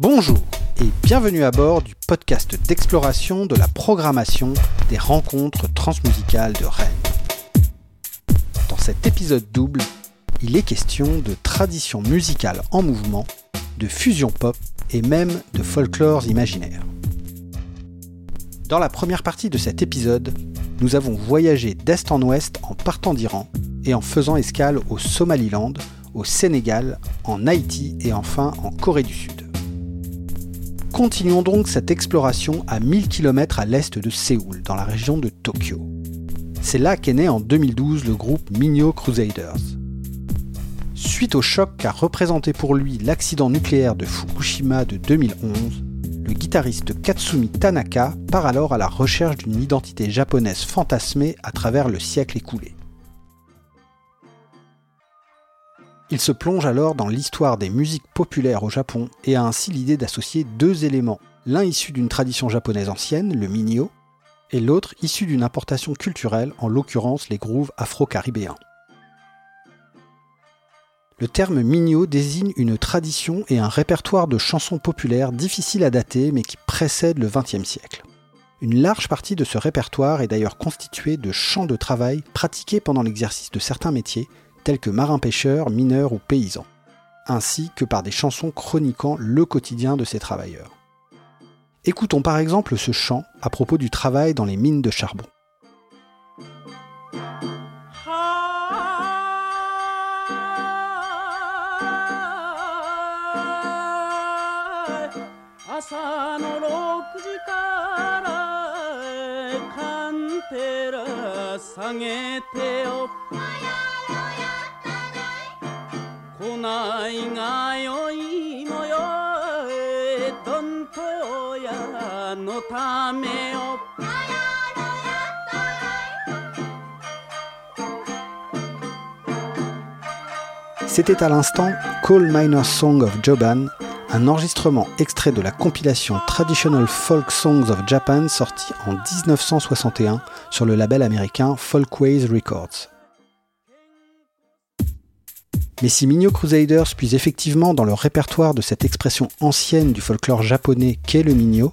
Bonjour et bienvenue à bord du podcast d'exploration de la programmation des rencontres transmusicales de Rennes. Dans cet épisode double, il est question de tradition musicale en mouvement, de fusion pop et même de folklore imaginaire. Dans la première partie de cet épisode, nous avons voyagé d'est en ouest en partant d'Iran et en faisant escale au Somaliland, au Sénégal, en Haïti et enfin en Corée du Sud. Continuons donc cette exploration à 1000 km à l'est de Séoul, dans la région de Tokyo. C'est là qu'est né en 2012 le groupe Minyo Crusaders. Suite au choc qu'a représenté pour lui l'accident nucléaire de Fukushima de 2011, le guitariste Katsumi Tanaka part alors à la recherche d'une identité japonaise fantasmée à travers le siècle écoulé. Il se plonge alors dans l'histoire des musiques populaires au Japon et a ainsi l'idée d'associer deux éléments, l'un issu d'une tradition japonaise ancienne, le minyo, et l'autre issu d'une importation culturelle, en l'occurrence les grooves afro-caribéens. Le terme minyo désigne une tradition et un répertoire de chansons populaires difficiles à dater mais qui précèdent le XXe siècle. Une large partie de ce répertoire est d'ailleurs constituée de chants de travail pratiqués pendant l'exercice de certains métiers, tels que marins-pêcheurs, mineurs ou paysans, ainsi que par des chansons chroniquant le quotidien de ces travailleurs. Écoutons par exemple ce chant à propos du travail dans les mines de charbon. C'était à l'instant Call Minor Song of Joban, un enregistrement extrait de la compilation Traditional Folk Songs of Japan sortie en 1961 sur le label américain Folkways Records. Mais si Minyo Crusaders puise effectivement dans le répertoire de cette expression ancienne du folklore japonais qu'est le Minyo,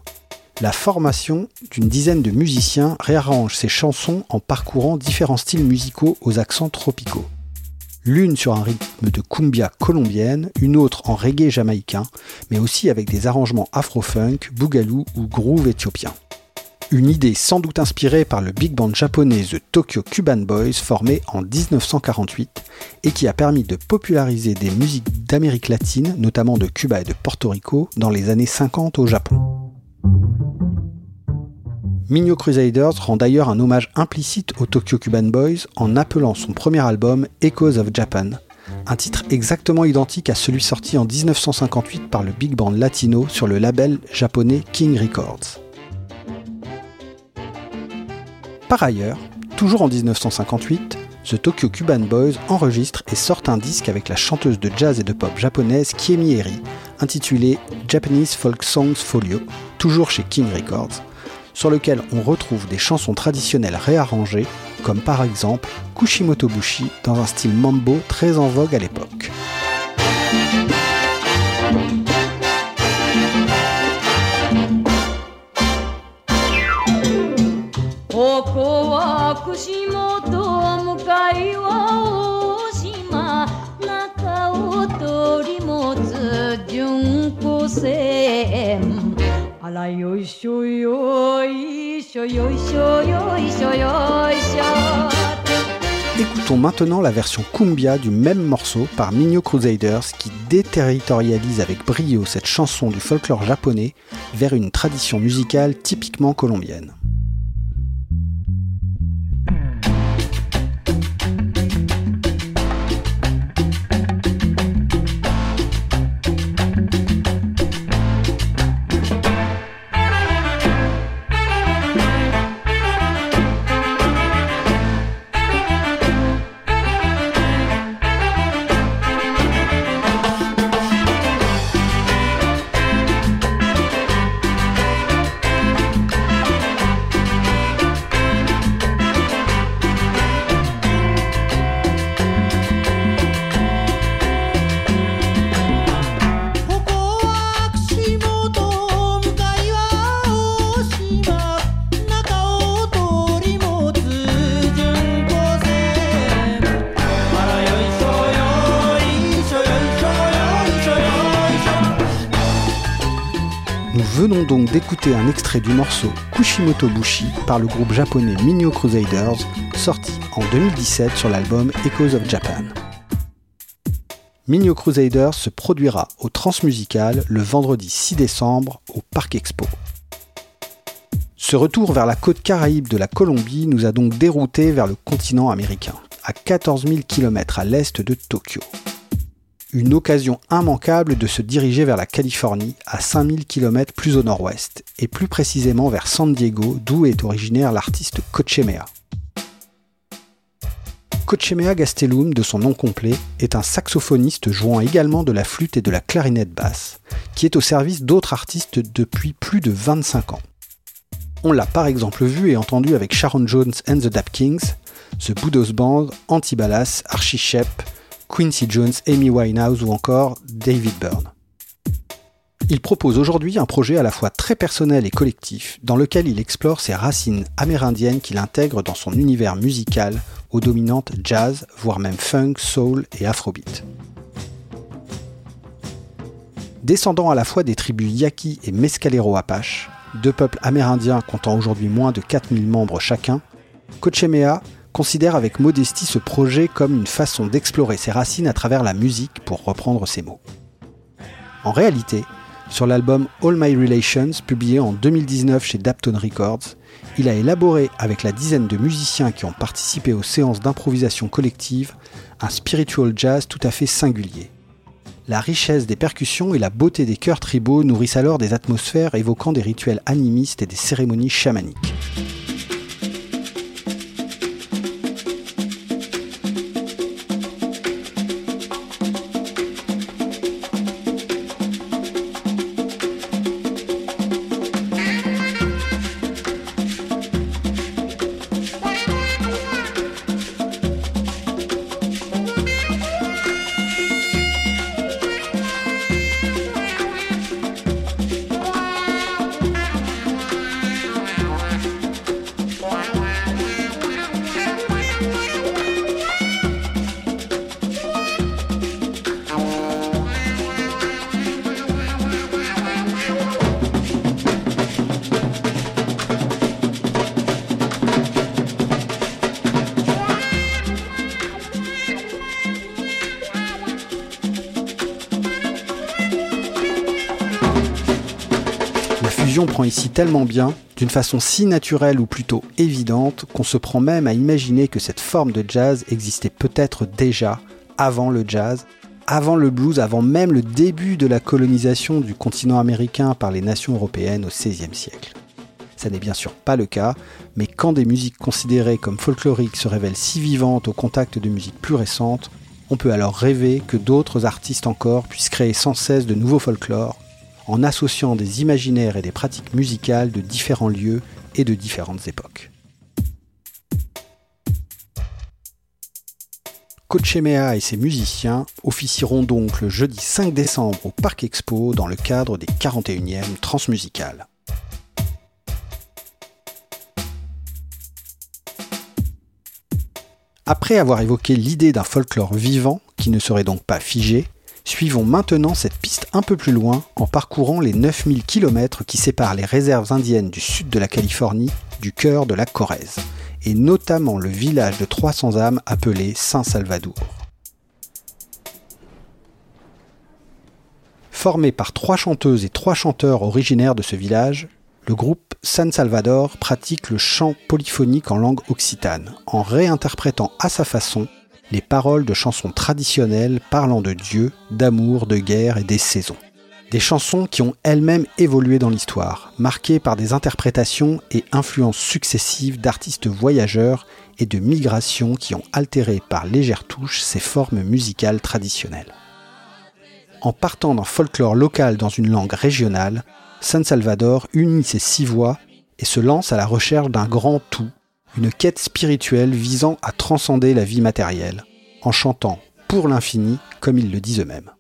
la formation d'une dizaine de musiciens réarrange ces chansons en parcourant différents styles musicaux aux accents tropicaux. L'une sur un rythme de cumbia colombienne, une autre en reggae jamaïcain, mais aussi avec des arrangements afro-funk, boogaloo ou groove éthiopien. Une idée sans doute inspirée par le big band japonais The Tokyo Cuban Boys formé en 1948 et qui a permis de populariser des musiques d'Amérique latine, notamment de Cuba et de Porto Rico, dans les années 50 au Japon. Minyo Crusaders rend d'ailleurs un hommage implicite aux Tokyo Cuban Boys en appelant son premier album Echoes of Japan, un titre exactement identique à celui sorti en 1958 par le big band latino sur le label japonais King Records. Par ailleurs, toujours en 1958, The Tokyo Cuban Boys enregistre et sort un disque avec la chanteuse de jazz et de pop japonaise Kiemi Eri, intitulé Japanese Folk Songs Folio, toujours chez King Records, sur lequel on retrouve des chansons traditionnelles réarrangées, comme par exemple Kushimoto Bushi dans un style mambo très en vogue à l'époque. Écoutons maintenant la version cumbia du même morceau par Minyo Crusaders qui déterritorialise avec brio cette chanson du folklore japonais vers une tradition musicale typiquement colombienne. Venons donc d'écouter un extrait du morceau Kushimoto Bushi par le groupe japonais Minyo Crusaders, sorti en 2017 sur l'album Echoes of Japan. Minyo Crusaders se produira au Transmusical le vendredi 6 décembre au Parc Expo. Ce retour vers la côte caraïbe de la Colombie nous a donc dérouté vers le continent américain, à 14 000 km à l'est de Tokyo une occasion immanquable de se diriger vers la Californie, à 5000 km plus au nord-ouest, et plus précisément vers San Diego, d'où est originaire l'artiste Cochemea. Cochemea Gastelum, de son nom complet, est un saxophoniste jouant également de la flûte et de la clarinette basse, qui est au service d'autres artistes depuis plus de 25 ans. On l'a par exemple vu et entendu avec Sharon Jones and the Dap Kings, The Budos Band, Antibalas, Archie Shep, Quincy Jones, Amy Winehouse ou encore David Byrne. Il propose aujourd'hui un projet à la fois très personnel et collectif, dans lequel il explore ses racines amérindiennes qu'il intègre dans son univers musical aux dominantes jazz, voire même funk, soul et afrobeat. Descendant à la fois des tribus Yaqui et Mescalero Apache, deux peuples amérindiens comptant aujourd'hui moins de 4000 membres chacun, Cochemea considère avec modestie ce projet comme une façon d'explorer ses racines à travers la musique, pour reprendre ses mots. En réalité, sur l'album All My Relations, publié en 2019 chez Dapton Records, il a élaboré avec la dizaine de musiciens qui ont participé aux séances d'improvisation collective un spiritual jazz tout à fait singulier. La richesse des percussions et la beauté des chœurs tribaux nourrissent alors des atmosphères évoquant des rituels animistes et des cérémonies chamaniques. Prend ici tellement bien, d'une façon si naturelle ou plutôt évidente, qu'on se prend même à imaginer que cette forme de jazz existait peut-être déjà avant le jazz, avant le blues, avant même le début de la colonisation du continent américain par les nations européennes au XVIe siècle. Ça n'est bien sûr pas le cas, mais quand des musiques considérées comme folkloriques se révèlent si vivantes au contact de musiques plus récentes, on peut alors rêver que d'autres artistes encore puissent créer sans cesse de nouveaux folklores, en associant des imaginaires et des pratiques musicales de différents lieux et de différentes époques. Cochemea et ses musiciens officieront donc le jeudi 5 décembre au Parc Expo dans le cadre des 41e Transmusicales. Après avoir évoqué l'idée d'un folklore vivant qui ne serait donc pas figé, Suivons maintenant cette piste un peu plus loin en parcourant les 9000 km qui séparent les réserves indiennes du sud de la Californie du cœur de la Corrèze, et notamment le village de 300 âmes appelé Saint-Salvador. Formé par trois chanteuses et trois chanteurs originaires de ce village, le groupe San Salvador pratique le chant polyphonique en langue occitane, en réinterprétant à sa façon les paroles de chansons traditionnelles parlant de Dieu, d'amour, de guerre et des saisons. Des chansons qui ont elles-mêmes évolué dans l'histoire, marquées par des interprétations et influences successives d'artistes voyageurs et de migrations qui ont altéré par légères touches ces formes musicales traditionnelles. En partant d'un folklore local dans une langue régionale, San Salvador unit ses six voix et se lance à la recherche d'un grand tout une quête spirituelle visant à transcender la vie matérielle, en chantant pour l'infini comme ils le disent eux-mêmes.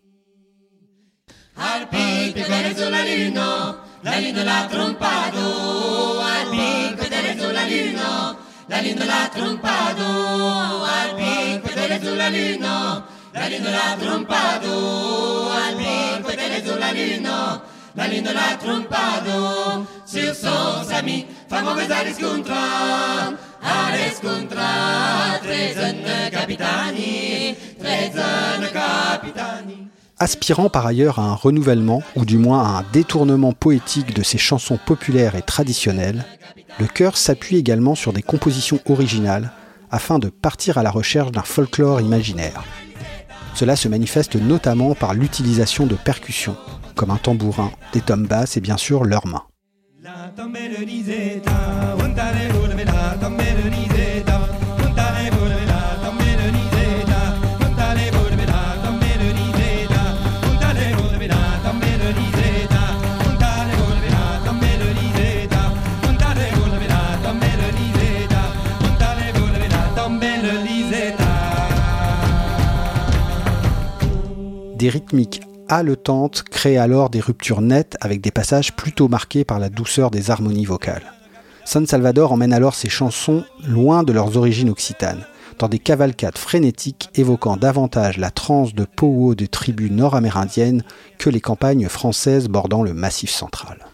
Aspirant par ailleurs à un renouvellement, ou du moins à un détournement poétique de ses chansons populaires et traditionnelles, le chœur s'appuie également sur des compositions originales afin de partir à la recherche d'un folklore imaginaire. Cela se manifeste notamment par l'utilisation de percussions, comme un tambourin, des tomes basses et bien sûr leurs mains. Des rythmiques haletantes créent alors des ruptures nettes avec des passages plutôt marqués par la douceur des harmonies vocales. San Salvador emmène alors ses chansons loin de leurs origines occitanes, dans des cavalcades frénétiques évoquant davantage la transe de Powo des tribus nord-amérindiennes que les campagnes françaises bordant le Massif central.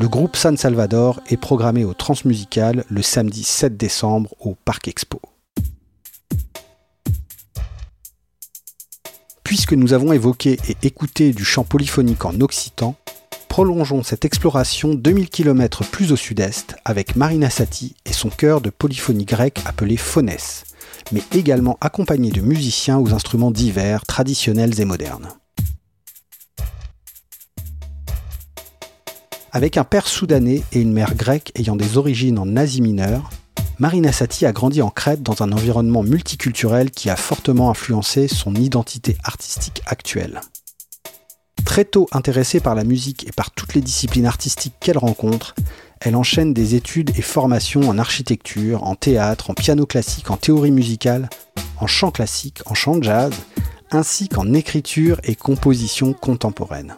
Le groupe San Salvador est programmé au Transmusical le samedi 7 décembre au Parc Expo. Puisque nous avons évoqué et écouté du chant polyphonique en occitan, prolongeons cette exploration 2000 km plus au sud-est avec Marina Sati et son chœur de polyphonie grecque appelé Phonès, mais également accompagné de musiciens aux instruments divers, traditionnels et modernes. Avec un père soudanais et une mère grecque ayant des origines en Asie mineure, Marina Sati a grandi en Crète dans un environnement multiculturel qui a fortement influencé son identité artistique actuelle. Très tôt intéressée par la musique et par toutes les disciplines artistiques qu'elle rencontre, elle enchaîne des études et formations en architecture, en théâtre, en piano classique, en théorie musicale, en chant classique, en chant jazz, ainsi qu'en écriture et composition contemporaine.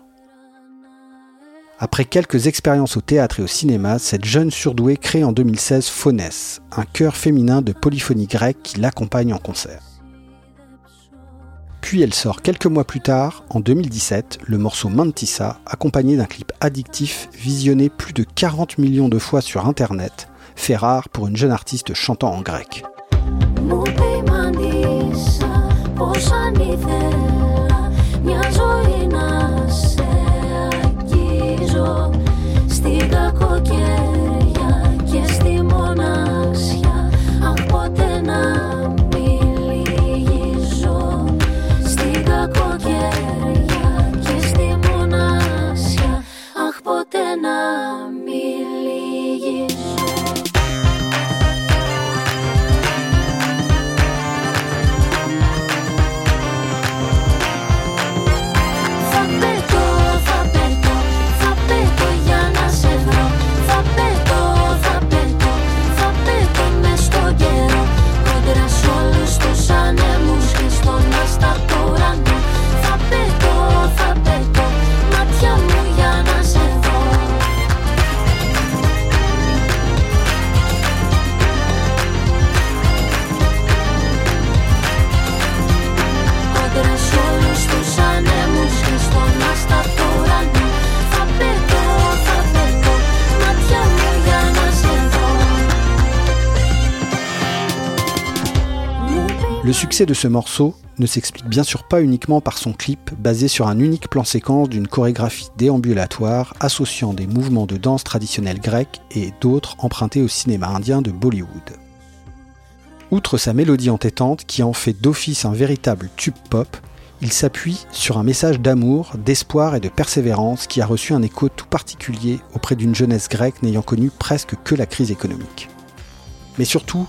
Après quelques expériences au théâtre et au cinéma, cette jeune surdouée crée en 2016 Faunès, un chœur féminin de polyphonie grecque qui l'accompagne en concert. Puis elle sort quelques mois plus tard, en 2017, le morceau Mantissa, accompagné d'un clip addictif visionné plus de 40 millions de fois sur Internet, fait rare pour une jeune artiste chantant en grec. στην κακοκαιρία. De ce morceau ne s'explique bien sûr pas uniquement par son clip basé sur un unique plan séquence d'une chorégraphie déambulatoire associant des mouvements de danse traditionnels grecs et d'autres empruntés au cinéma indien de Bollywood. Outre sa mélodie entêtante qui en fait d'office un véritable tube pop, il s'appuie sur un message d'amour, d'espoir et de persévérance qui a reçu un écho tout particulier auprès d'une jeunesse grecque n'ayant connu presque que la crise économique. Mais surtout,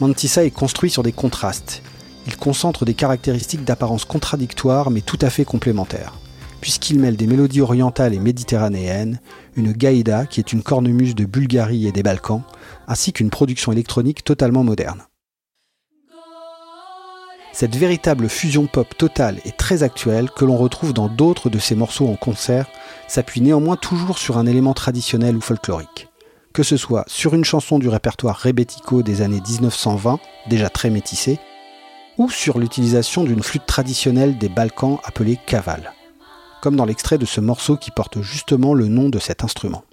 Mantissa est construit sur des contrastes. Il concentre des caractéristiques d'apparence contradictoire mais tout à fait complémentaires, puisqu'il mêle des mélodies orientales et méditerranéennes, une gaïda qui est une cornemuse de Bulgarie et des Balkans, ainsi qu'une production électronique totalement moderne. Cette véritable fusion pop totale et très actuelle que l'on retrouve dans d'autres de ses morceaux en concert s'appuie néanmoins toujours sur un élément traditionnel ou folklorique. Que ce soit sur une chanson du répertoire rebetiko des années 1920, déjà très métissée, ou sur l'utilisation d'une flûte traditionnelle des Balkans appelée kaval, comme dans l'extrait de ce morceau qui porte justement le nom de cet instrument.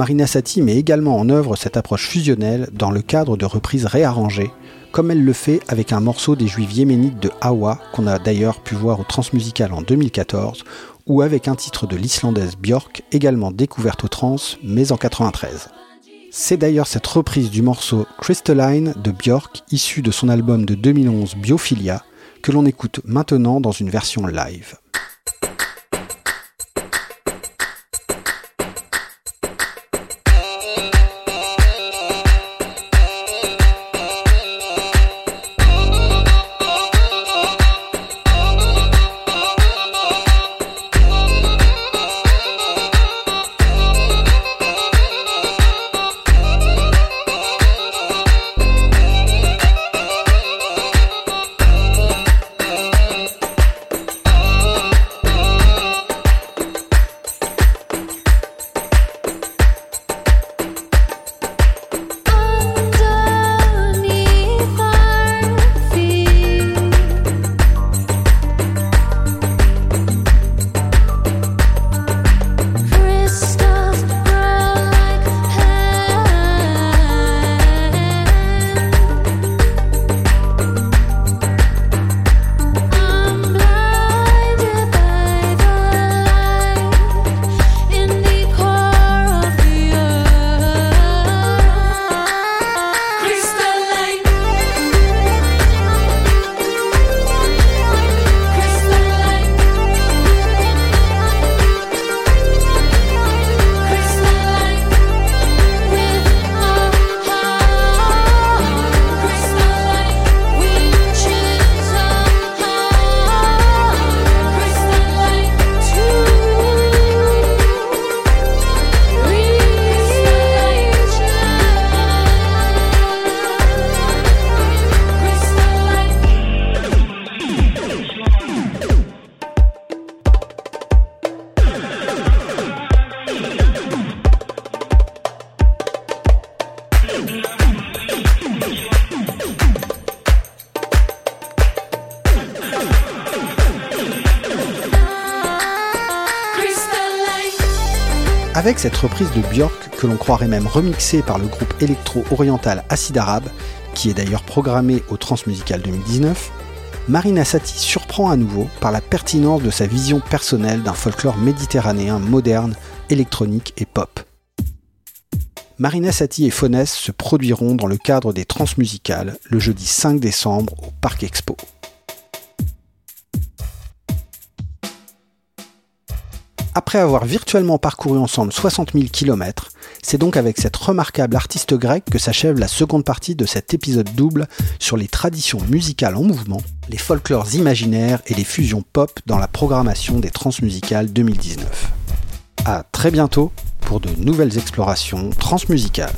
Marina Sati met également en œuvre cette approche fusionnelle dans le cadre de reprises réarrangées, comme elle le fait avec un morceau des Juifs yéménites de Hawa, qu'on a d'ailleurs pu voir au Transmusical en 2014, ou avec un titre de l'islandaise Björk, également découverte au trans, mais en 93. C'est d'ailleurs cette reprise du morceau Crystalline de Björk, issu de son album de 2011 Biophilia, que l'on écoute maintenant dans une version live. Avec cette reprise de Björk, que l'on croirait même remixée par le groupe électro-oriental Acid Arabe, qui est d'ailleurs programmé au Transmusical 2019, Marina Sati surprend à nouveau par la pertinence de sa vision personnelle d'un folklore méditerranéen moderne, électronique et pop. Marina Sati et Fones se produiront dans le cadre des Transmusicales le jeudi 5 décembre au Parc Expo. Après avoir virtuellement parcouru ensemble 60 000 km, c'est donc avec cette remarquable artiste grecque que s'achève la seconde partie de cet épisode double sur les traditions musicales en mouvement, les folklores imaginaires et les fusions pop dans la programmation des Transmusicales 2019. À très bientôt pour de nouvelles explorations transmusicales.